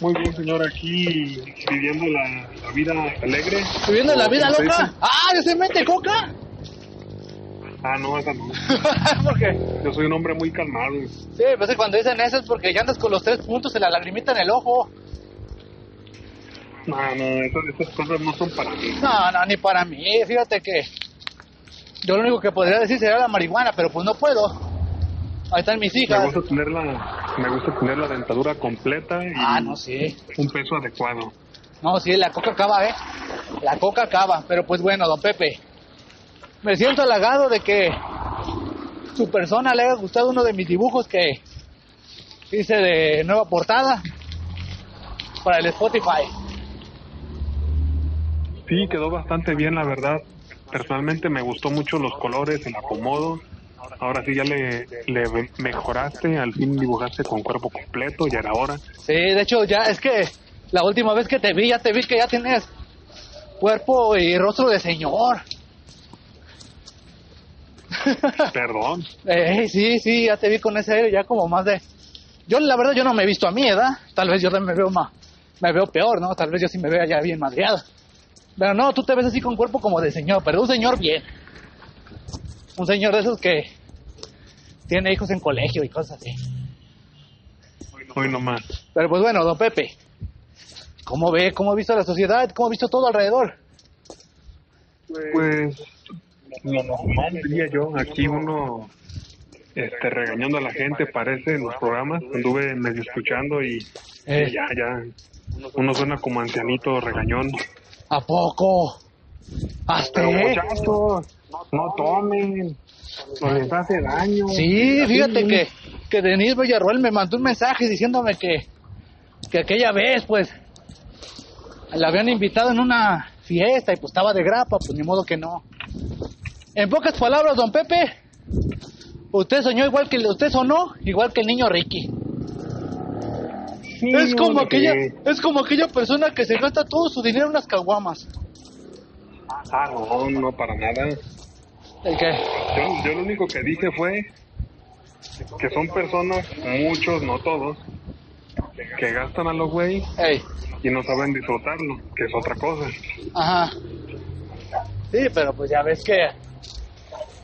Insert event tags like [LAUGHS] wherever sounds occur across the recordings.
Muy bien, señor, aquí viviendo la, la vida alegre. ¿Viviendo la vida ¿Cómo se loca? dice? ¡Ah, ¿de semente coca? Ah, no, esa no. [LAUGHS] ¿Por qué? Yo soy un hombre muy calmado. Sí, pues cuando dicen eso es porque ya andas con los tres puntos de la lagrimita en el ojo. No, no, esas, esas cosas no son para mí. No, no, ni para mí. Fíjate que yo lo único que podría decir sería la marihuana, pero pues no puedo. Ahí están mis Me hijas. gusta tener la, me gusta tener la dentadura completa y Ah, no, sí. un peso adecuado. No, sí, la coca acaba, ¿eh? La coca acaba. Pero pues bueno, don Pepe. Me siento halagado de que su persona le haya gustado uno de mis dibujos que hice de nueva portada para el Spotify. Sí, quedó bastante bien, la verdad. Personalmente me gustó mucho los colores, el acomodo. Ahora sí ya le, le mejoraste, al fin dibujaste con cuerpo completo, ya era hora. Sí, de hecho, ya es que la última vez que te vi, ya te vi que ya tienes cuerpo y rostro de señor. [LAUGHS] Perdón. Eh, sí, sí, ya te vi con ese aire, ya como más de... Yo, la verdad, yo no me he visto a mi edad. Tal vez yo me veo más... Me veo peor, ¿no? Tal vez yo sí me vea ya bien madreado. Pero no, tú te ves así con cuerpo como de señor, pero un señor bien. Un señor de esos que tiene hijos en colegio y cosas así. Hoy nomás. Pero pues bueno, don Pepe, ¿cómo ve? ¿Cómo ha visto la sociedad? ¿Cómo ha visto todo alrededor? Pues lo normal diría yo, aquí uno este, regañando a la gente parece en los programas, anduve medio escuchando y, Eh. y ya, ya, uno suena como ancianito regañón. ¿A poco? ¿Hasta Pero muchachos, no tomen, no les hace daño. Sí, fíjate que, que Denise Villarroel me mandó un mensaje diciéndome que, que aquella vez, pues, la habían invitado en una fiesta y pues estaba de grapa, pues ni modo que no. En pocas palabras, don Pepe, usted soñó igual que usted sonó igual que el niño Ricky. Sí, es como aquella, que- es como aquella persona que se gasta todo su dinero en unas caguamas. Ah, no, no, para nada. El que, Yo, yo lo único que dije fue que son personas, muchos, no todos, que gastan a los güey ey, y no saben disfrutarlo, que es otra cosa. Ajá. Sí, pero pues ya ves que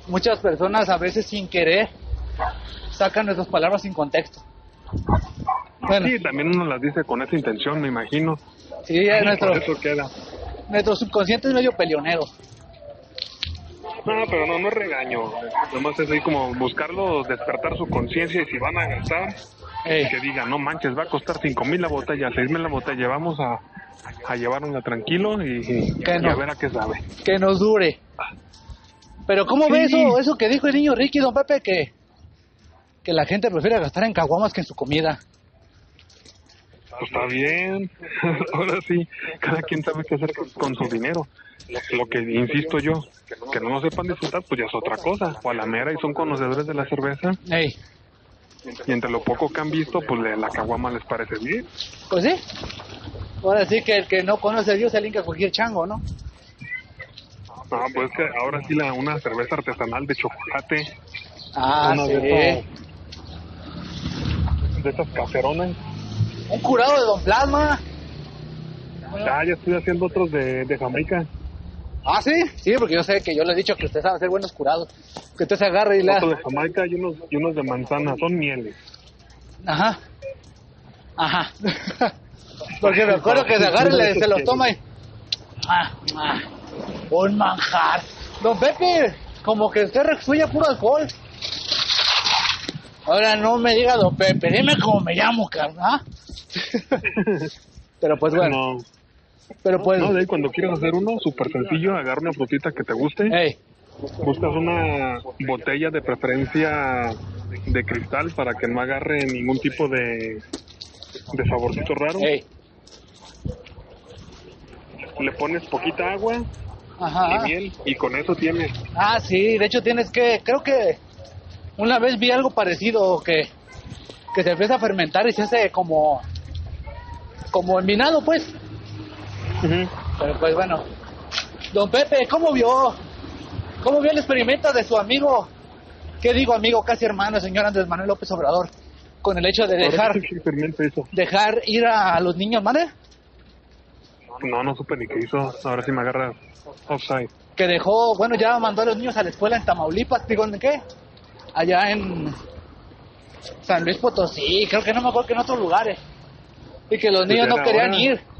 muchas personas a veces sin querer sacan nuestras palabras sin contexto. Bueno, Sí, también uno las dice con esa intención, me imagino. sí, ya nuestro, Por eso queda. Nuestro subconsciente es medio peleonero. No, pero no, no es regaño. Nomás es ahí como buscarlo, despertar su conciencia y si van a gastar, Ey, que digan, no manches, va a costar cinco mil la botella, seis mil la botella, vamos a, a llevárnosla tranquilo y, a ver a qué sabe. que nos dure. Pero ¿cómo ve eso, eso que dijo el niño Ricky, don Pepe, que, que la gente prefiere gastar en caguamas que en su comida? Pues está bien. [LAUGHS] Ahora sí, cada quien sabe qué hacer con, su dinero. Lo que insisto yo, que no lo sepan disfrutar, pues ya es otra cosa. O a la mera y son conocedores de la cerveza y entre lo poco que han visto, pues la caguama les parece bien. pues sí. Ahora sí que el que no conoce a Dios se linka cualquier chango, ¿no? Ah, pues es que ahora sí la, una cerveza artesanal de chocolate, Ah, una sí. de, esas, de esas caseronas. Un curado de Don Plasma. Ya, ya estoy haciendo otros de, de Jamaica. Ah, sí, sí, porque yo sé que yo le he dicho que usted sabe hacer buenos curados. Que usted se agarre y la. Otros de Jamaica y unos, y unos de manzana, son mieles. Ajá. Ajá. [LAUGHS] porque me acuerdo que se agarra y le- se los toma y. Ah, ah, un manjar. Don Pepe, como que usted resuya puro alcohol. Ahora no me diga Don Pepe, dime cómo me llamo, carnal. [LAUGHS] Pero pues bueno, No, pero pues. no, de ahí cuando quieras hacer uno, súper sencillo, agarra una frutita que te guste. Ey, Buscas una botella de preferencia de cristal para que no agarre ningún tipo de, de saborcito raro. Le pones poquita agua Ajá. y miel, y con eso tienes. Ah, sí, de hecho tienes que, creo que una vez vi algo parecido que, que se empieza a fermentar y se hace como, como envinado, pues. Pero pues bueno. Don Pepe, ¿cómo vio? ¿Cómo vio el experimento de su amigo? ¿Qué digo amigo, casi hermano, señor Andrés Manuel López Obrador? Con el hecho de dejar, eso. dejar ir a, los niños, ¿mande? No, no supe ni qué hizo. Ahora sí me agarra offside. Que dejó, bueno, ya mandó a los niños a la escuela en Tamaulipas, digo, ¿en qué? Allá en San Luis Potosí, creo que no me acuerdo que en otros lugares. Y que los niños no querían ir. [LAUGHS]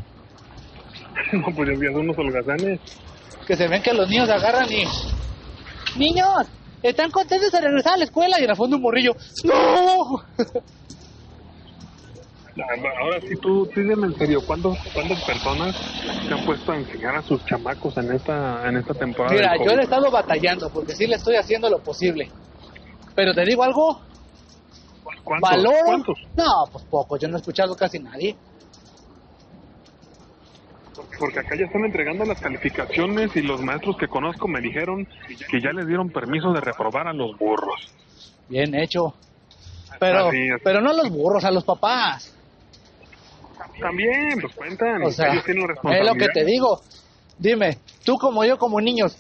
No, pues ya vi unos holgazanes. que se ven que los niños agarran y niños están contentos de regresar a la escuela y en el fondo un morrillo no [LAUGHS] Ahora sí, tú, dime en serio, ¿cuántos, ¿cuántas personas se han puesto a enseñar a sus chamacos en esta, en esta temporada? mira yo le he estado batallando porque sí le estoy haciendo lo posible pero te digo algo ¿Cuántos? valoro ¿Cuántos? no pues poco yo no he escuchado casi nadie Porque acá ya están entregando las calificaciones y los maestros que conozco me dijeron que ya les dieron permiso de reprobar a los burros. bien hecho pero es. pero no a los burros a los papás También, pues cuentan. o sea ellos tienen es lo responsabilidad. que te digo dime tú como yo como niños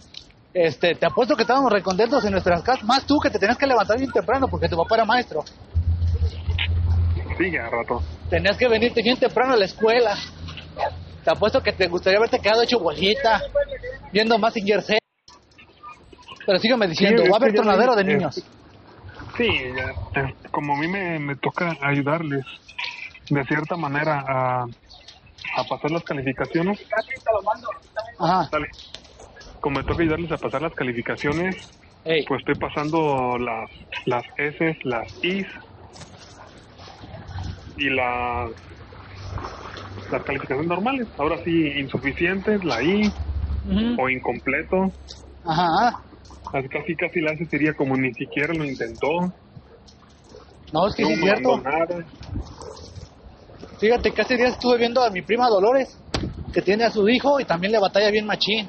este, te apuesto que estábamos recontentos en nuestras casas, más tú que te tenías que levantar bien temprano porque tu papá era maestro. Sí, ya rato. Tenías que venirte bien temprano a la escuela. Te apuesto que te gustaría haberte quedado hecho bolita, viendo más jersey. Pero sígueme diciendo, Sí, va a haber tornadero de niños. Sí, eh, como a mí me, me toca ayudarles de cierta manera a, a pasar las calificaciones, Ajá. dale. como me toca ayudarles a pasar las calificaciones, Ey, pues estoy pasando las, las S, las Is y las, las calificaciones normales. Ahora sí, insuficientes, la I o incompleto. Ajá. Así Casi casi la S sería como ni siquiera lo intentó. No, es que no sí es cierto. nada. Fíjate que hace días estuve viendo a mi prima Dolores, que tiene a su hijo y también le batalla bien machín.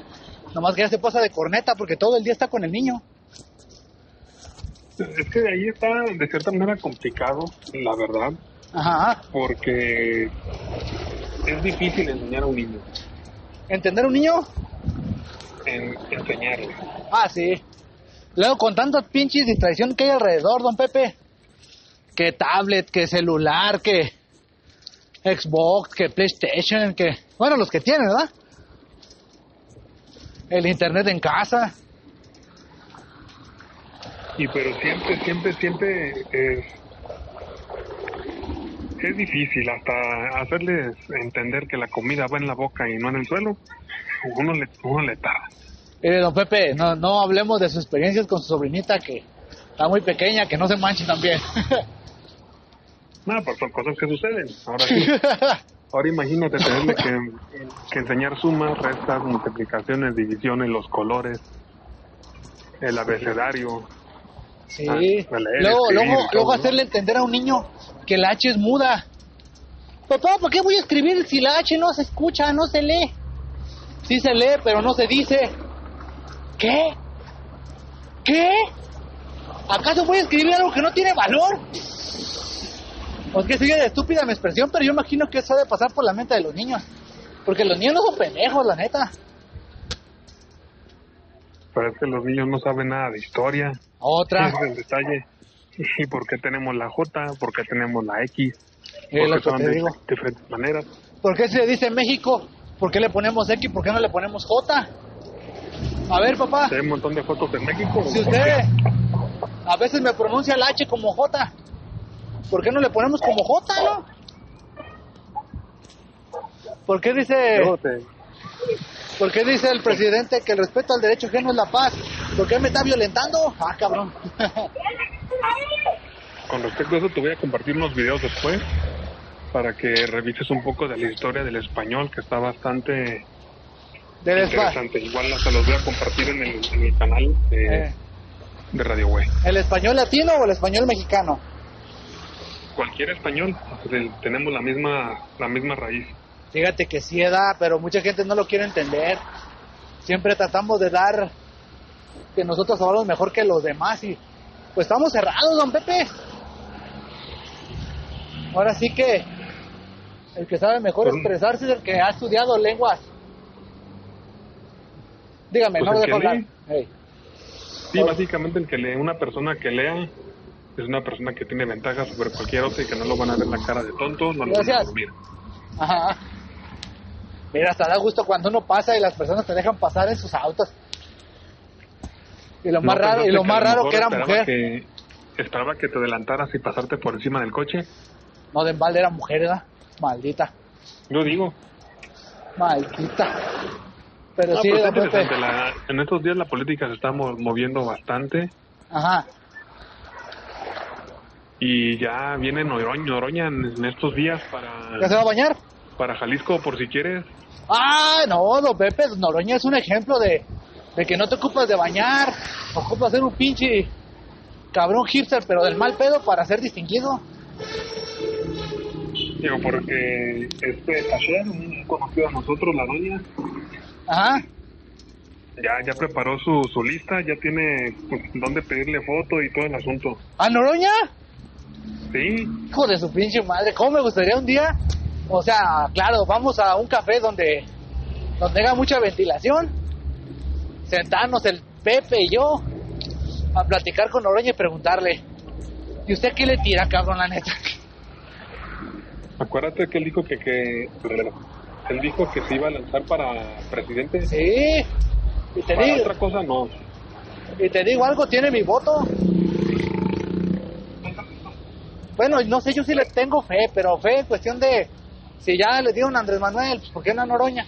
Nomás que ya se pasa de corneta porque todo el día está con el niño. Es que ahí está de cierta manera complicado, la verdad, Ajá. porque es difícil enseñar a un niño, ¿Entender un niño? en, enseñarle. Ah, sí. Luego con tantas pinches distracción que hay alrededor, don Pepe. Que tablet, que celular, que Xbox, que PlayStation, que... Bueno, los que tienen, ¿verdad? El internet en casa. Y pero siempre, siempre, siempre es, es difícil hasta hacerles entender que la comida va en la boca y no en el suelo. Uno le, uno le tarda. Eh, don Pepe, no, no hablemos de sus experiencias con su sobrinita que está muy pequeña, que no se manche también. [LAUGHS] Nada, pues son cosas que suceden. Ahora sí. [LAUGHS] Ahora imagínate tenerle que, que enseñar sumas, restas, multiplicaciones, divisiones, los colores, el abecedario. sí. Ah, leer, luego, escribir luego, luego ¿no? hacerle entender a un niño que la H es muda. Papá, ¿por qué voy a escribir si la H no se escucha, no se lee? Sí se lee, pero no se dice. ¿Qué? ¿Qué? ¿Acaso voy a escribir algo que no tiene valor? Pues que sigue de estúpida mi expresión, pero yo imagino que eso ha de pasar por la mente de los niños. Porque los niños no son pendejos, la neta. Pero es que los niños no saben nada de historia. Otra. Ese es [LAUGHS] el detalle. ¿Y por qué tenemos la J? ¿Por qué tenemos la X? Es lo que te de digo. diferentes maneras. ¿Por qué se dice México? ¿Por qué le ponemos X? ¿Por qué no le ponemos J? A ver, papá, Hay un montón de fotos en México. si usted a veces me pronuncia la H como J, ¿por qué no le ponemos como J, no? ¿Por qué dice, por qué dice el presidente que el respeto al derecho ajeno es la paz? ¿Por qué me está violentando? Ah, cabrón. [LAUGHS] Con respecto a eso, te voy a compartir unos videos después para que revises un poco de la historia del español, que está bastante Del interesante. Igual hasta los voy a compartir en el, en el canal de, eh, de Radio Güey. ¿El español latino o el español mexicano? Cualquier español, pues, tenemos la misma, la misma raíz. Fíjate que sí da, pero mucha gente no lo quiere entender. siempre tratamos de dar que nosotros hablamos mejor que los demás y pues estamos cerrados, don Pepe. Ahora sí que el que sabe mejor expresarse es el que ha estudiado lenguas. Dígame, Pues no me dejo hablar. lee. Ey. Sí, básicamente el que lee, una persona que lea es una persona que tiene ventajas sobre cualquier otra y que no lo van a ver la cara de tonto, no lo van a Gracias. dormir. Ajá. Mira, hasta da gusto cuando uno pasa y las personas te dejan pasar en sus autos. Y lo más ¿No raro, y lo que más raro que era mujer. Que, esperaba que te adelantaras y pasarte por encima del coche. No, de embalde era mujer, ¿verdad? Maldita. Yo digo, Maldita. Pero no, sí, pero interesante. La- en estos días la política se está mo- moviendo bastante Ajá. y ya viene Noroña, Noroña en, estos días ¿Ya para, se va a bañar? para Jalisco por si quieres. Ah, no, don Pepe, Noroña es un ejemplo de, de que no te ocupas de bañar, ocupas ser un pinche cabrón hipster, pero del mal pedo para ser distinguido. Digo, porque este ayer un conocido de nosotros, la doña, Ajá. ya, ya preparó su, su lista, ya tiene pues, dónde pedirle foto y todo el asunto. ¿A Noroña? Sí, Hijo de su pinche madre, ¿cómo me gustaría un día? O sea, claro, vamos a un café donde, donde haga mucha ventilación, sentarnos el Pepe y yo a platicar con Noroña y preguntarle, ¿y usted qué le tira, cabrón, la neta? [LAUGHS] acuérdate que él dijo que, que él dijo que se iba a lanzar para presidente. Sí, y te Para digo, otra cosa no. y te digo algo, tiene mi voto. Bueno, no sé, yo sí le tengo fe, pero fe en cuestión de si ya le dieron a Andrés Manuel, pues ¿por qué no a Noroña?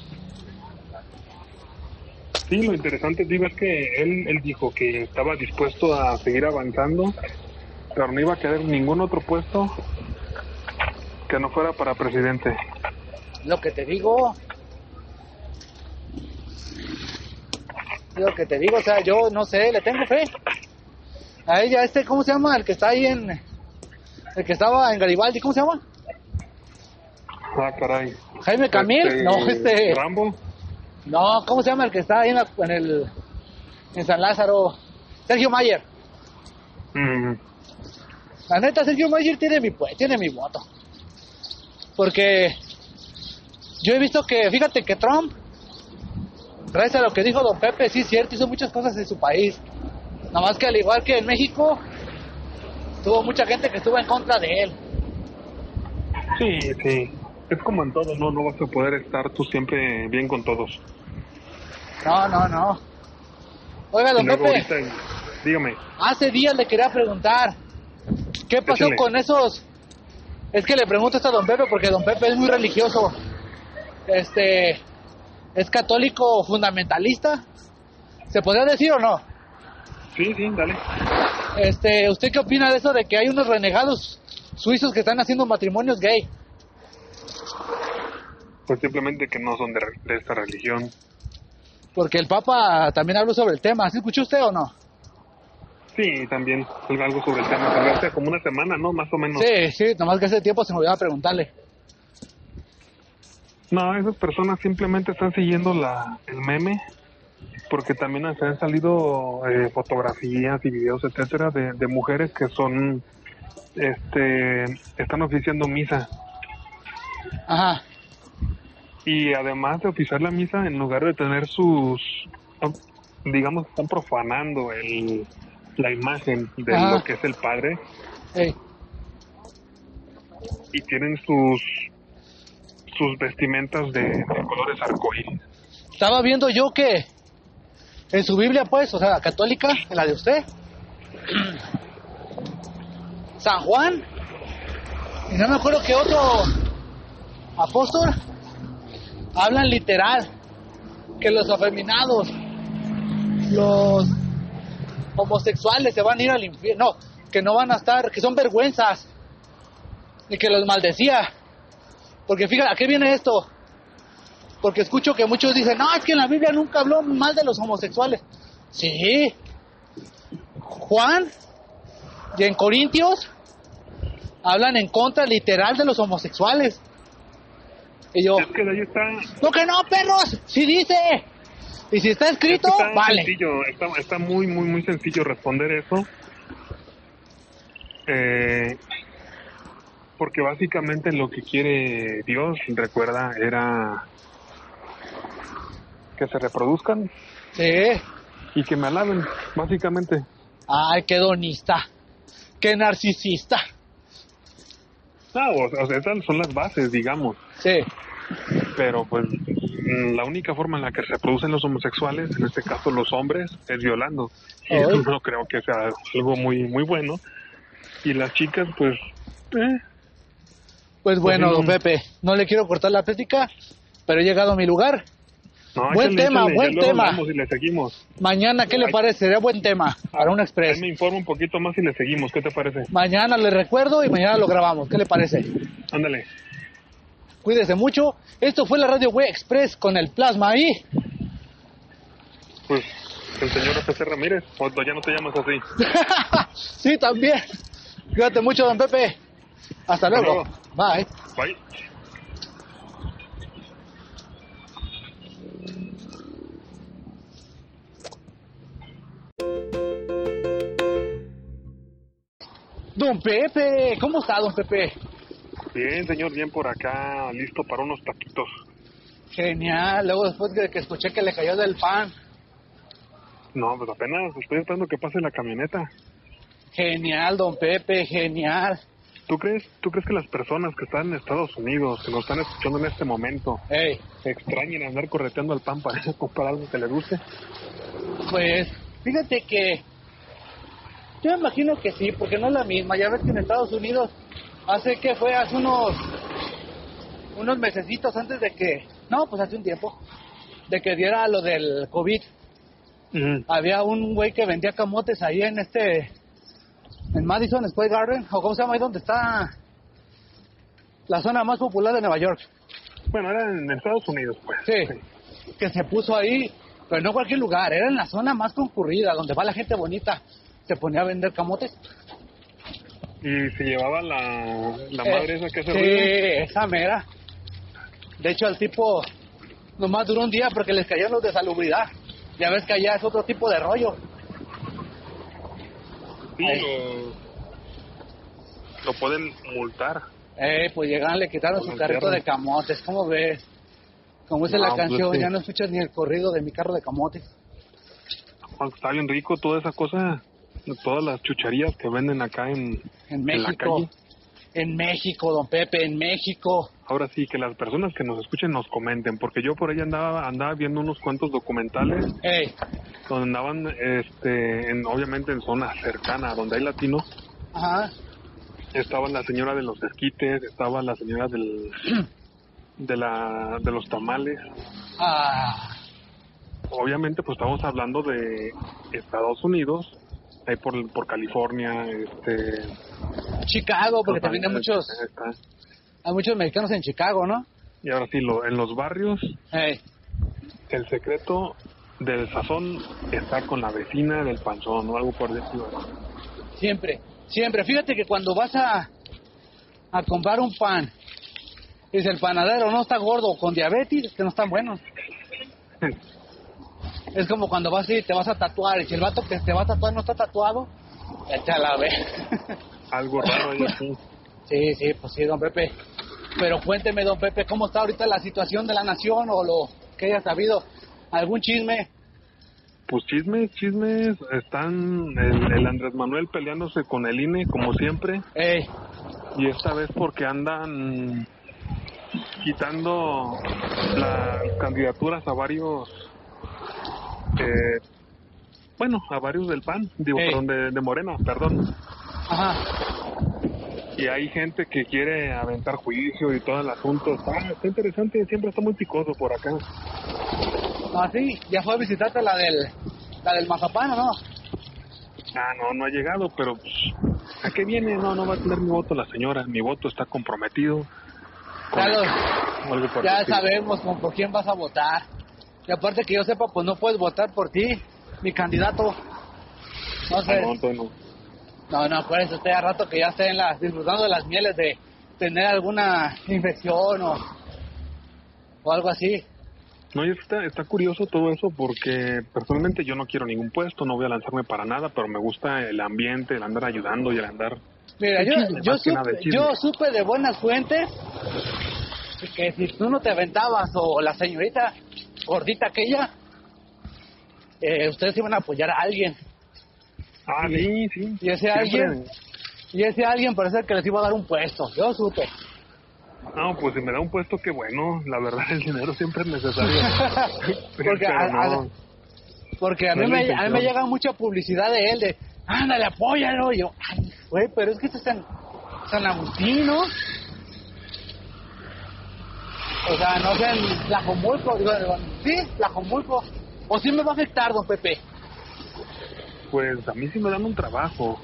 Sí, lo interesante, digo, es que él, él dijo que estaba dispuesto a seguir avanzando, pero no iba a quedar ningún otro puesto que no fuera para presidente. Lo que te digo. Lo que te digo, o sea, yo no sé, le tengo fe. A ella, este, ¿cómo se llama? El que está ahí en. El que estaba en Garibaldi, ¿cómo se llama? Ah, caray. Jaime Camil. Este, No, este. Rambo. No, ¿cómo se llama el que está ahí en, la- en el. En San Lázaro? Sergio Mayer. Mm, La neta, Sergio Mayer tiene mi, pu- tiene mi voto. Porque yo he visto que, fíjate que Trump, gracias a lo que dijo Don Pepe, sí es cierto, hizo muchas cosas en su país. Nada más que al igual que en México, tuvo mucha gente que estuvo en contra de él. sí, sí. Es como en todo, ¿no? No vas a poder estar tú siempre bien con todos. No, no, no. Oiga, Don Pepe, ahorita, dígame. hace días le quería preguntar, ¿qué pasó Échale. con esos? Es que le pregunto esto a Don Pepe porque Don Pepe es muy religioso. Este, es católico fundamentalista. ¿Se podría decir o no? Sí, sí, dale. Este, ¿usted qué opina de eso de que hay unos renegados suizos que están haciendo matrimonios gay? Pues simplemente que no son de, de esta religión. Porque el Papa también habló sobre el tema. ¿Sí escuchó usted o no? Sí, también algo sobre el tema. Hace como una semana, ¿no? Más o menos. Sí, sí, nomás que hace tiempo se me olvidaba preguntarle. No, esas personas simplemente están siguiendo la, el meme porque también se han salido eh, fotografías y videos, etcétera, de, de mujeres que son, este, están oficiando misa Ajá. Y además de oficiar la misa, en lugar de tener sus, digamos, están profanando el, la imagen de lo que es el padre Ey. y tienen sus sus vestimentas de, de colores arcoíris. Estaba viendo yo que en su Biblia, pues, o sea, católica, en la de usted, [CLEARS THROAT] San Juan, y no me acuerdo que otro apóstol, hablan literal, que los afeminados, los homosexuales se van a ir al infierno, no, que no van a estar, que son vergüenzas, y que los maldecía. Porque fíjate, ¿a qué viene esto? Porque escucho que muchos dicen, no, es que en la Biblia nunca habló mal de los homosexuales. Sí. Juan y en Corintios hablan en contra literal de los homosexuales. Y yo, Es que de ahí está, no que no, perros, sí dice. Y si está escrito, está vale. sencillo, está, está muy, muy, muy sencillo responder eso. Eh, porque básicamente lo que quiere Dios, recuerda, era que se reproduzcan Sí. y que me alaben, básicamente. Ay, qué donista. Qué narcisista. Ah, o, o sea, esas son las bases, digamos. Sí. Pero pues mm, la única forma en la que se reproducen los homosexuales, en este caso los hombres, es violando. Y Ay. eso no creo que sea algo muy muy bueno. Y las chicas, pues, eh, Pues bueno, no. don Pepe, no le quiero cortar la plática, pero he llegado a mi lugar. no, Buen échale, tema, échale, buen tema. y le seguimos. Mañana, ¿qué le Ay. parece? Sería buen tema para un express. me informo un poquito más y le seguimos. ¿Qué te parece? Mañana le recuerdo y mañana lo grabamos. ¿Qué le parece? Ándale. Cuídese mucho. Esto fue la Radio Web Express con el plasma ahí. Pues el señor FC Ramírez, o ya no te llamas así. [LAUGHS] sí, también. Cuídate mucho, don Pepe. Hasta luego. Bye. Bye. Don Pepe, ¿cómo está, don Pepe? Bien, señor, bien por acá, listo para unos taquitos. Genial. Luego, después de que escuché que le cayó del pan. No, pues apenas estoy esperando que pase la camioneta. Genial, don Pepe, genial. ¿Tú crees, ¿Tú crees que las personas que están en Estados Unidos, que nos están escuchando en este momento, Ey, extrañen andar correteando al pan para [LAUGHS] comprar algo que les guste? pues, fíjate que yo me imagino que sí, porque no es la misma. Ya ves que en Estados Unidos, hace que fue hace unos unos mesecitos antes de que, no, pues hace un tiempo, de que diera lo del COVID. Había un güey que vendía camotes ahí en este, en Madison Square Garden, o cómo se llama ahí donde está la zona más popular de Nueva York. Bueno, era en Estados Unidos, pues. Sí, que se puso ahí, pero no en cualquier lugar, era en la zona más concurrida, donde va la gente bonita. Se ponía a vender camotes. Y se llevaba la, la Eh, madre esa que hace Sí, ruido. esa mera. De hecho, el tipo nomás duró un día porque les caían los de salubridad. Ya ves que allá es otro tipo de rollo. Sí, lo, lo pueden multar. Eh, pues llegaron, le quitaron Con su carrito de camotes. ¿Cómo ves? Como dice No, la pues canción, sí. ya no escuchas ni el corrido de mi carro de camotes. Juan, Está bien rico toda esa cosa, todas las chucherías que venden acá en, En México. En México, don Pepe, en México. Ahora sí, que las personas que nos escuchen nos comenten, porque yo por ahí andaba andaba viendo unos cuantos documentales donde andaban, este, en, obviamente en zonas cercanas, donde hay latinos. ajá. Estaba la señora de los esquites, estaba la señora del, de, la, de los tamales. Ah, Obviamente, pues estamos hablando de Estados Unidos, ahí por, por California, este... Chicago, porque también hay muchos, hay muchos mexicanos en Chicago, ¿no? Y ahora sí, lo, en los barrios, el secreto del sazón está con la vecina del panzón o algo por decirlo. siempre, siempre. Fíjate que cuando vas a, a comprar un pan, si el panadero no está gordo con diabetes, que no están buenos. [LAUGHS] Es como cuando vas y te vas a tatuar, y si el vato que te va a tatuar no está tatuado, échala a ver. [LAUGHS] algo raro ahí así. Sí, sí, pues sí, don Pepe. Pero cuénteme, don Pepe, ¿cómo está ahorita la situación de la nación o lo que haya sabido? ¿Algún chisme? Pues chismes, chismes, están el, el Andrés Manuel peleándose con el INE como siempre Ey, y esta vez porque andan quitando las candidaturas a varios, eh, bueno, a varios del PAN, digo, perdón, de, de Morena, perdón. ajá. Y hay gente que quiere aventar juicio y todo el asunto. Está, está interesante, siempre está muy picoso por acá. Ah, sí, ya fue a visitarte la del, la del mazapán, ¿o ¿no? Ah, no, no ha llegado, pero pues, ¿a qué viene? No, no va a tener mi voto la señora. Mi voto está comprometido. con Ya, el- sabemos con, por quién vas a votar. Y aparte que yo sepa, pues no puedes votar por ti, mi candidato. No sé. no, no. No, no, acuérdese usted a rato que ya esté en las, disfrutando de las mieles de tener alguna infección o, o algo así. No, y está, está curioso todo eso porque personalmente yo no quiero ningún puesto, no voy a lanzarme para nada, pero me gusta el ambiente, el andar ayudando y el andar... Mira, yo, chisme, yo, supe, yo supe de buenas fuentes que si tú no te aventabas o la señorita gordita aquella, eh, ustedes iban a apoyar a alguien. Ah, sí, sí. Y ese Siempre- alguien, y ese alguien parece que les iba a dar un puesto. Yo supe. No, pues si me da un puesto, qué bueno. La verdad, el dinero siempre es necesario. [LAUGHS] Porque a- no. a- Porque a No mí, me, a mí me llega mucha publicidad de él, de, ándale, apóyalo. Y yo, güey, pero es que esto es San, San Agustín, ¿no? O sea, no sé, en Tlajomulco, digo, sí, Tlajomulco. O sí me va a afectar, don Pepe. Pues a mí si me dan un trabajo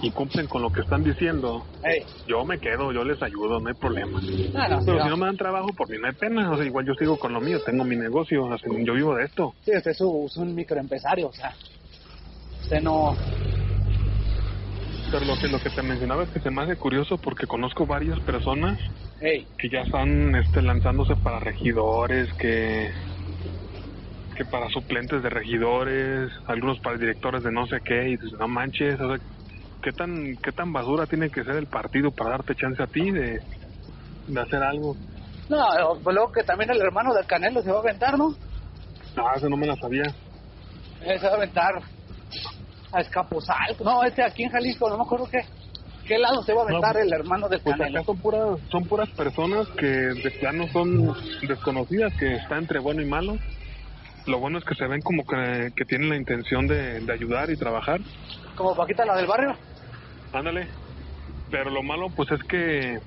y cumplen con lo que están diciendo, Ey, yo me quedo, yo les ayudo, no hay problema. no, sí, Pero no. si no me dan trabajo, por mí no hay pena. O sea, igual yo sigo con lo mío, tengo mi negocio, yo vivo de esto. Sí, usted es un microempresario, o sea, usted no... Pero lo que, lo que te mencionaba es que se me hace curioso porque conozco varias personas que ya están este, lanzándose para regidores, que, que para suplentes de regidores, algunos para directores de no sé qué, y dices, no manches, o sea, ¿qué tan, ¿qué tan basura tiene que ser el partido para darte chance a ti de, de hacer algo? no, pues luego que también el hermano del Canelo se va a aventar, ¿no? No, eso no me la sabía. Él se va a aventar a Escapuzalco. No, este aquí en Jalisco, no me acuerdo qué. ¿Qué lado se va a aventar No, el hermano del Pues Canelo? acá son puras, son puras personas que de plano son desconocidas, que está entre bueno y malo. Lo bueno es que se ven como que, que tienen la intención de, de ayudar y trabajar. Como Paquita la del barrio. Ándale. Pero lo malo, pues es que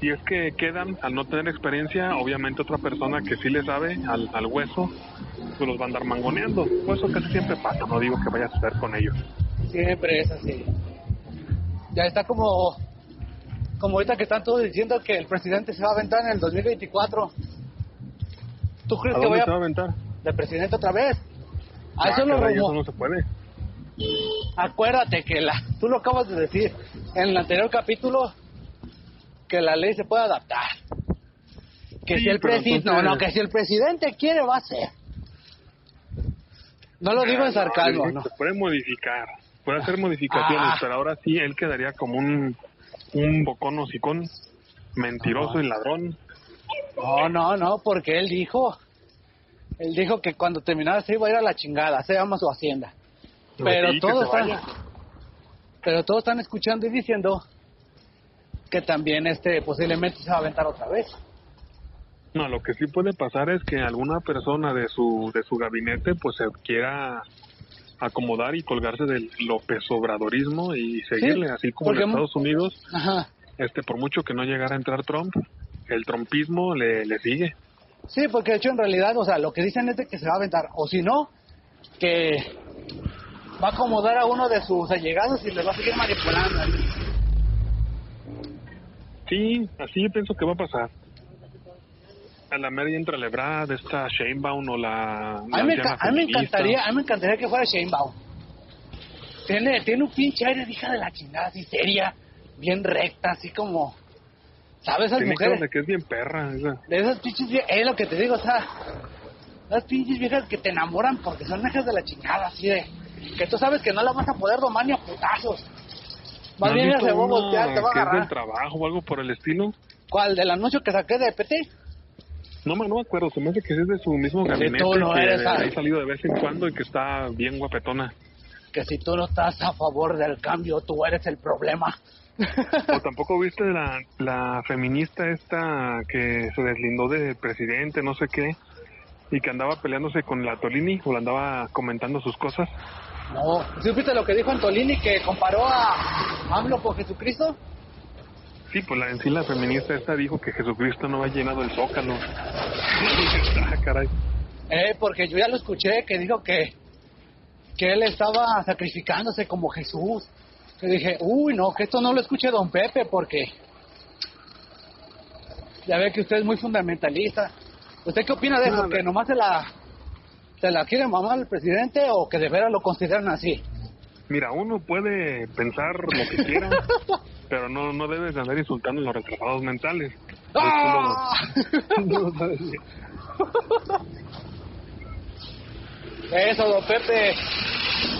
si es que quedan al no tener experiencia, obviamente otra persona que sí le sabe al, al hueso, pues los va a andar mangoneando. Pues eso casi siempre pasa, no digo que vaya a suceder con ellos. Siempre es así. Ya está como como ahorita que están todos diciendo que el presidente se va a aventar en el 2024. ¿Tú ¿A crees que dónde vaya se va a aventar? de presidente otra vez? A Ah, eso rumor- eso no se puede. Acuérdate que la, tú lo acabas de decir en el anterior capítulo que la ley se puede adaptar. Que Sí, si el pero presidente, no, no, que si el presidente quiere va a ser. No lo digo Ah, en no, sarcasmo, sí, no. Se puede modificar, puede hacer modificaciones, Ah. pero ahora sí él quedaría como un, un bocón hocicón, mentiroso Ah. y ladrón. No, no, no, porque él dijo, él dijo que cuando terminara se iba a ir a la chingada, se llama su hacienda. Pero Sí, que todos se están, pero todos están escuchando y diciendo que también este posiblemente se va a aventar otra vez. No, lo que sí puede pasar es que alguna persona de su de su gabinete pues se quiera acomodar y colgarse del López Obradorismo y seguirle, así como en Estados Unidos, Ajá. este por mucho que no llegara a entrar Trump, el trumpismo le, le sigue. Sí, porque de hecho en realidad, o sea, lo que dicen es de que se va a aventar, o si no, que va a acomodar a uno de sus allegados y le va a seguir manipulando. Sí, así yo pienso que va a pasar. A la media entra Lebrad, esta Sheinbaum o la... A mí, me, a mí encantaría, a mí me encantaría que fuera Sheinbaum. Tiene, tiene un pinche aire de hija de la chingada, así seria, bien recta, así como, ¿sabes? Esas Tiene mujeres, de que es bien perra. esa. de esas pinches viejas, es lo que te digo, o sea, las pinches viejas que te enamoran porque son hijas de la chingada, así de, que tú sabes que no la vas a poder domar ni a putazos. Más ¿No has bien se va a voltear, te va a que es del agarrar. trabajo o algo por el estilo? ¿Cuál? ¿Del anuncio que saqué de PT? No, me- no me acuerdo, se me hace que es de su mismo gabinete, tú no que eres, ha salido de vez en cuando y que está bien guapetona. Que si tú no estás a favor del cambio, tú eres el problema. ¿O [LAUGHS] tampoco viste la, la feminista esta que se deslindó del presidente, no sé qué, y que andaba peleándose con la Tolini o le andaba comentando sus cosas? No, ¿sí supiste lo que dijo Antolini que comparó a AMLO con Jesucristo? Sí, pues la, en sí la feminista esta dijo que Jesucristo no ha llenado el zócalo. ah, caray. Eh, porque yo ya lo escuché que dijo que, que él estaba sacrificándose como Jesús. Que dije, uy, no, que esto no lo escuche don Pepe porque ya ve que usted es muy fundamentalista. ¿Usted qué opina de eso? No, ¿Que nomás se la, se la quiere mamar el presidente o que de veras lo consideran así? Mira, uno puede pensar lo que quiera, [LAUGHS] pero no no debes de andar insultando a los retrasados mentales. ¡Ah! [LAUGHS] Sabes. Eso, don Pepe.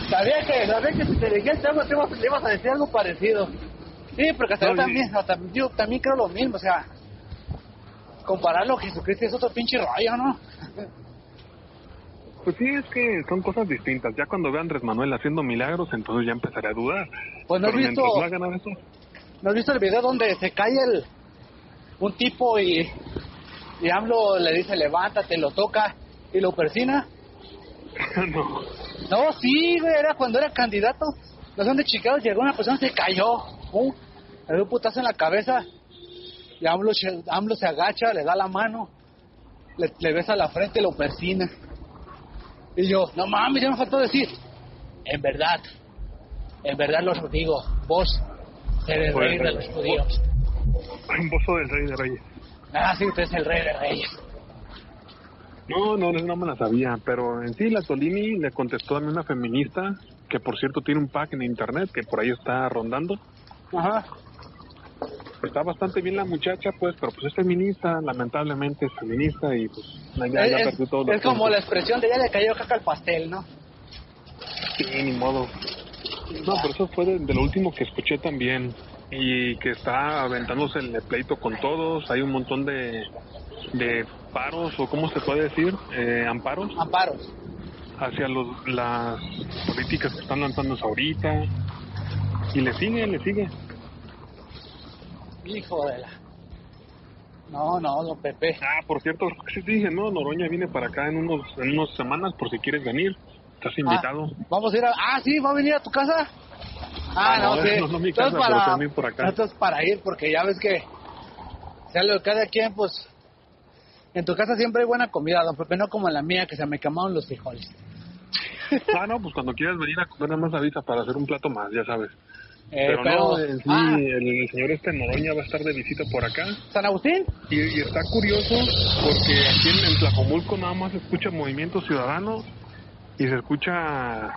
Sabía que, sabía que si te dijiste algo, te ibas, te ibas a decir algo parecido. Sí, porque hasta No, yo también, hasta yo también creo lo mismo, o sea, compararlo a Jesucristo es otro pinche rollo, ¿no? Pues sí, es que son cosas distintas. Ya cuando vean Andrés Manuel haciendo milagros, entonces ya empezaré a dudar. Pues no has Pero visto, no hagan eso, ¿no has visto el video donde se cae el un tipo y, y AMLO le dice levántate, lo toca y lo persina? [LAUGHS] no. No, sí, güey, era cuando era candidato. No sé dónde Chicago llegó una persona, se cayó. ¡Pum! Le dio un putazo en la cabeza. Y AMLO, se- AMLO se agacha, le da la mano, le, le besa la frente y lo persina. Y yo, no mames, ya me faltó decir. En verdad, en verdad los digo, vos eres el Pues, rey de los judíos. Un bozo del rey de reyes. Ah, sí, usted es el rey de reyes. No, no, no me la sabía, pero en sí la Tolini le contestó a mí una feminista, que por cierto tiene un pack en internet, que por ahí está rondando. Ajá. Está bastante bien la muchacha, pues, pero pues es feminista, lamentablemente es feminista y pues ya, ya es los es como la expresión de ella le cayó caca al pastel, ¿no? Sí, ni modo. No, pero eso fue de, de lo último que escuché también. Y que está aventándose el pleito con todos. Hay un montón de, de paros, o cómo se puede decir, eh, amparos Amparos. hacia los, las políticas que están lanzándose ahorita. Y le sigue, le sigue. Hijo de la. No, no, don Pepe. Ah, por cierto, sí te dije, ¿no? Noroña viene para acá en unos en unas semanas por si quieres venir. Estás invitado. Ah, vamos a ir a. Ah, sí, va a venir a tu casa. Ah, Ah, no, no, sí. no, no mi pero también por acá. Entonces para ir, porque ya ves que. Sea lo de cada quien, pues. En tu casa siempre hay buena comida, don Pepe, no como en la mía, que se me quemaron los frijoles. Ah, no, pues cuando quieras venir a comer nada más avisa para hacer un plato más, ya sabes. Eh, pero, no, sí, ah, el, el señor este Noroña va a estar de visita por acá. San Agustín. Y, y está curioso porque aquí en, en Tlajomulco nada más se escucha Movimiento Ciudadano y se escucha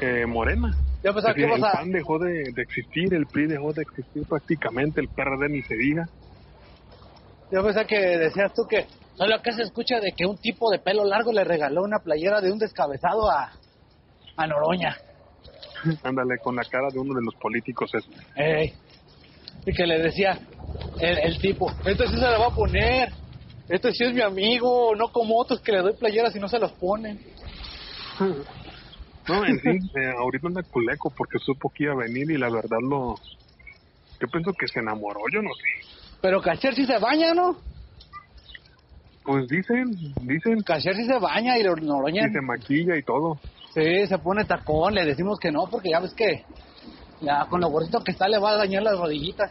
eh, Morena. Yo pensaba que el a. PAN dejó de, de existir, el PRI dejó de existir prácticamente, el PRD ni se diga. Yo pensaba que decías tú que. Solo acá se escucha de que un tipo de pelo largo le regaló una playera de un descabezado a. a Noroña. Ándale, con la cara de uno de los políticos este. Ey. Y que le decía el, el tipo, esto sí se lo va a poner, esto sí es mi amigo, no como otros que le doy playeras y no se los ponen. No, en [LAUGHS] sí, eh, ahorita anda culeco porque supo que iba a venir y la verdad lo... Yo pienso que se enamoró, yo no sé. Pero Cacher sí se baña, ¿no? Pues dicen, dicen Cacher sí se baña y lo Noroña que se maquilla y todo. Sí, se pone tacón, le decimos que no, porque ya ves que ya con lo gordito que está le va a dañar las rodillitas.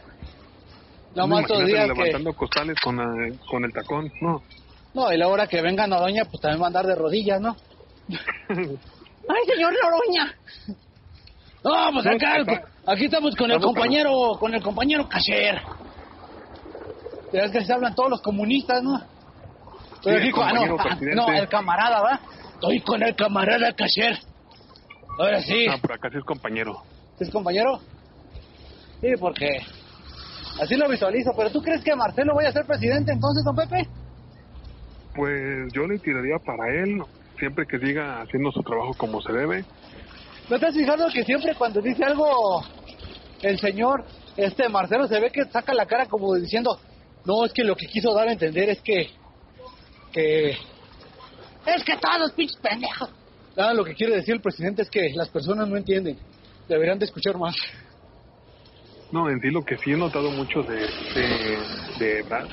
No más estos Imagínate días que... levantando costales con, la- con el tacón, no. No, y la hora que venga Noroña, pues también va a andar de rodillas, ¿no? [LAUGHS] ¡Ay, señor Noroña! No, pues No, acá, el- acá- aquí estamos con el compañero, con el compañero Cacher. Ya ves que se hablan todos los comunistas, ¿no? Estoy Sí, aquí el ah, no, compañero ah, presidente. no, el camarada, ¿va? Estoy con el camarada Cacher. Ahora sí, Ah, por acá sí es compañero. ¿es compañero? Sí, porque así lo visualizo. Pero ¿tú crees que Marcelo vaya a ser presidente entonces, don Pepe? Pues yo le tiraría para él, siempre que siga haciendo su trabajo como se debe. ¿No te has fijado que siempre cuando dice algo el señor, este Marcelo, se ve que saca la cara como diciendo, no, es que lo que quiso dar a entender es que, que, es que todos pinches pendejos. Ah, lo que quiere decir el presidente es que las personas no entienden, deberían de escuchar más. No, en sí lo que sí he notado mucho de, de, de Brad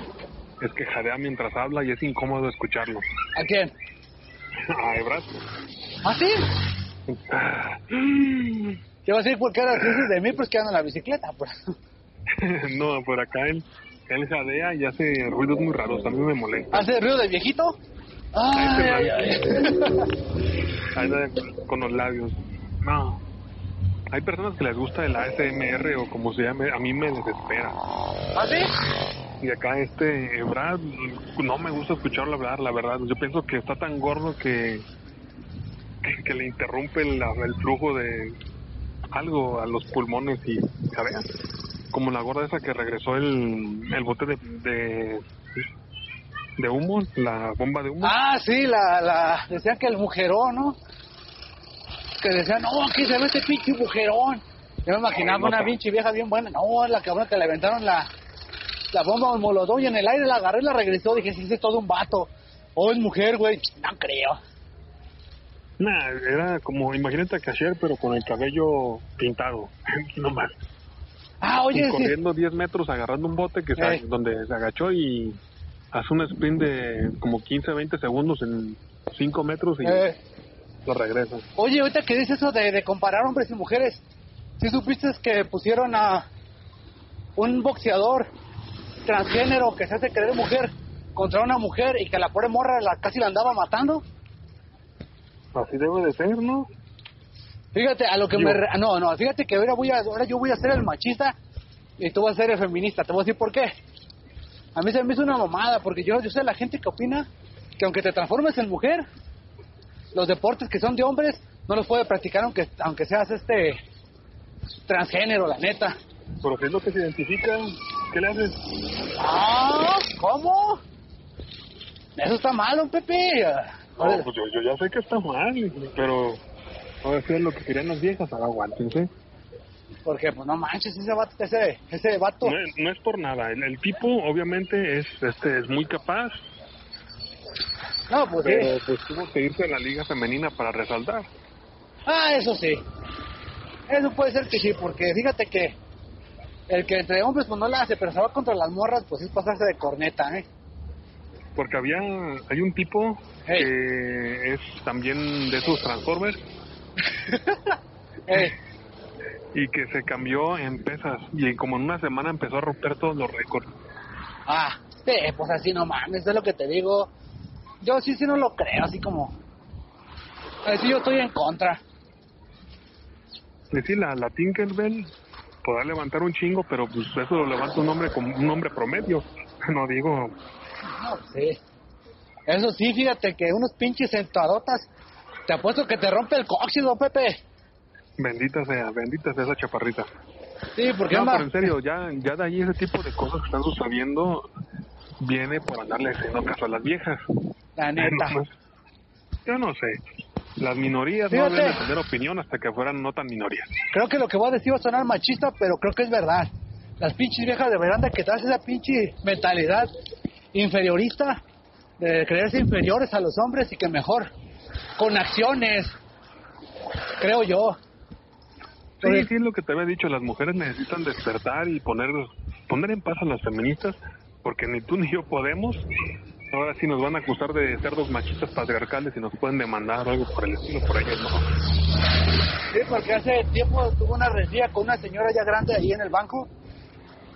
es que jadea mientras habla y es incómodo escucharlo. ¿A quién? Ay, Brad. ¿Ah, sí? Ah, [GASPS] ¿Qué va a decir? Porque ahora dices de mí, pues que ando en la bicicleta. Pues. [LAUGHS] no, por acá él, él jadea y hace ruidos muy raros, a mí me molesta. ¿Hace ruido de viejito? Ay, ay, con los labios. No. Hay personas que les gusta el ASMR o como se llame, a mí me desespera. ¿Ah, sí? Y acá este Brad, no me gusta escucharlo hablar, la verdad. Yo pienso que está tan gordo que, que, que le interrumpe el, el flujo de algo a los pulmones y jadea. Como la gorda esa que regresó el, el bote de, de, de humo, la bomba de humo. Ah, sí, la, la, decían que el mujerón, ¿no? Que decían, no, aquí se ve este pinche mujerón. Yo me imaginaba no, una pinche vieja bien buena. No, la cabrona que le aventaron la, la bomba al molotov y en el aire la agarré y la regresó. Dije, sí, es todo un vato. Oh, es mujer, güey. No creo. Nah, era como, imagínate a Cashier, pero con el cabello pintado, [LAUGHS] no más. Ah, oye, y corriendo 10 metros agarrando un bote que se- Ey. donde se agachó y hace un sprint de como 15, 20 segundos en 5 metros y Eh, lo regresa. Oye, ahorita que dices eso de, de comparar hombres y mujeres, ¿sí supiste que pusieron a un boxeador transgénero que se hace creer mujer contra una mujer y que la pobre morra la, casi la andaba matando? Así debe de ser, ¿no? Fíjate, a lo que Yo. me... re- No, no, fíjate que ahora, voy a, ahora yo voy a ser el machista y tú vas a ser el feminista. Te voy a decir por qué. A mí se me hizo una mamada, porque yo, yo sé la gente que opina que aunque te transformes en mujer, los deportes que son de hombres no los puede practicar aunque, aunque seas este transgénero, la neta. Pero si es lo que se identifica, ¿qué le haces? Ah, ¿cómo? Eso está malo, Pepe. No, pues yo, yo ya sé que está mal, pero ahora sí es lo que querían las viejas, ahora aguántense. Porque, pues no manches, ese vato, ese, ese vato. No, es- no es por nada, el, el tipo obviamente es este es muy capaz, No, pues pero sí. pues tuvo que irse a la liga femenina para resaltar. Ah, eso sí. Eso puede ser que sí, porque fíjate que el que entre hombres pues no la hace, pero se va contra las morras, pues es pasarse de corneta, ¿eh? Porque había, hay un tipo Hey. que es también de esos Transformers [LAUGHS] Eh, y que se cambió en pesas y como en una semana empezó a romper todos los récords. ah, sí, pues así no mames, es lo que te digo. Yo sí, sí no lo creo, así como... Así yo estoy en contra. Y sí, la, la Tinkerbell podrá levantar un chingo, pero pues eso lo levanta un hombre como un hombre promedio. [LAUGHS] No digo, No, sí. Eso sí, fíjate que unos pinches sentadotas, te apuesto que te rompe el cóxido, Pepe. Bendita sea, bendita sea esa chaparrita. Sí, porque No, anda- pero en serio, ya, ya de ahí ese tipo de cosas que están sucediendo viene por andarle haciendo caso a las viejas. la neta. No, yo no sé. Las minorías Fíjate. no deben de tener opinión hasta que fueran no tan minorías. Creo que lo que voy a decir va a sonar machista, pero creo que es verdad. Las pinches viejas de quitarse esa pinche mentalidad inferiorista de creerse inferiores a los hombres y que mejor con acciones, creo yo. Sí, sí, es lo que te había dicho. Las mujeres necesitan despertar y poner, poner en paz a las feministas, porque ni tú ni yo podemos. Ahora sí nos van a acusar de ser dos machistas patriarcales y nos pueden demandar o algo por el estilo por ellos, ¿no? Sí, porque hace tiempo tuve una rencilla con una señora ya grande ahí en el banco,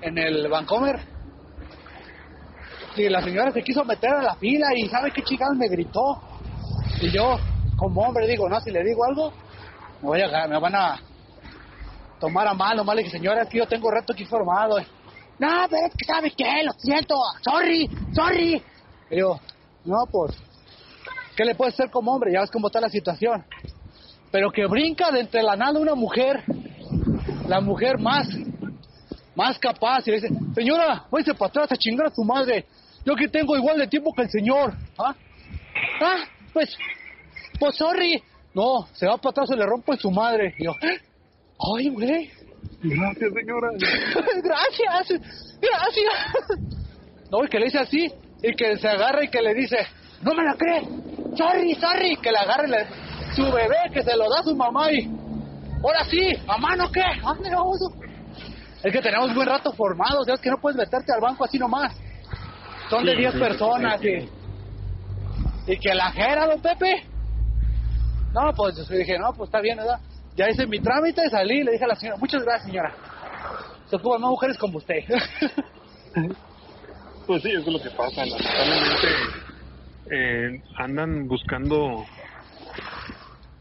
en el Bancomer. Y la señora se quiso meter a la fila y ¿sabe qué chingada me gritó? Y yo, como hombre, digo, no, si le digo algo, me, voy a, me van a tomar a mal, dije, señora, es que yo tengo reto aquí formado. No, pero es que ¿sabe qué? Lo siento, sorry, sorry. Y yo, no, pues, ¿qué le puede hacer como hombre? Ya ves cómo está la situación pero que brinca de entre la nada una mujer, la mujer más, más capaz, y le dice, señora, váyase para atrás a chingar a su madre, yo que tengo igual de tiempo que el señor, ¿ah? Ah, pues, pues sorry, no, se va para atrás y le rompo en su madre, y yo, ay, güey, Gracias, señora. [LAUGHS] gracias, gracias. No, y que le dice así, y que se agarra y que le dice, no me la cree, sorry, sorry, que le agarre le- su bebé, que se lo da a su mamá y, ahora sí, mamá, ¿no qué? ¿Dónde vamos? Es que tenemos buen rato formados, ya es que no puedes meterte al banco así nomás. Son de Sí, 10 sí, personas sí. y, y que la jera, don Pepe. No, pues yo dije, no, pues está bien, ¿verdad? Ya hice mi trámite, salí y le dije a la señora, muchas gracias, señora. Se ocupan más mujeres como usted. [LAUGHS] Pues sí, eso es lo que pasa. Lamentablemente eh, andan buscando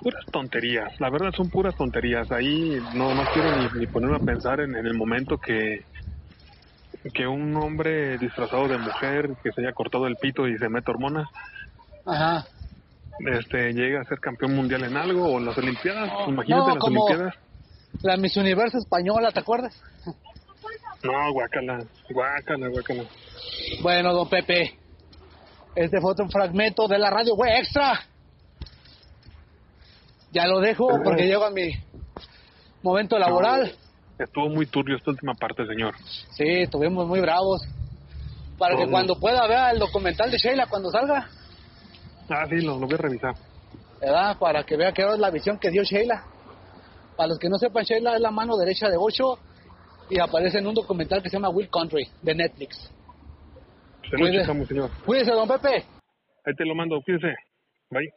puras tonterías. La verdad son puras tonterías. Ahí no, no quiero ni, ni ponerme a pensar en, en el momento que que un hombre disfrazado de mujer que se haya cortado el pito y se mete hormonas Ajá. Este llega a ser campeón mundial en algo o en las olimpiadas No, imagínate no, las como- olimpiadas La Miss Universo española, ¿te acuerdas? no guácala guácala guácala Bueno, don Pepe, Este fue otro fragmento de la radio, güey, extra. Ya lo dejo porque llego a mi momento laboral. Estuvo muy turbio esta última parte, señor. Sí, estuvimos muy bravos. Para que cuando pueda vea el documental de Sheila cuando salga, Ah, sí, lo, lo voy a revisar. ¿verdad? Para que vea que es la visión que dio Sheila. Para los que no sepan, Sheila es la mano derecha de Ocho y aparece en un documental que se llama Will Country de Netflix. Se lo Cuide- checamos, señor. Cuídese, don Pepe. Ahí te lo mando, cuídese. Bye.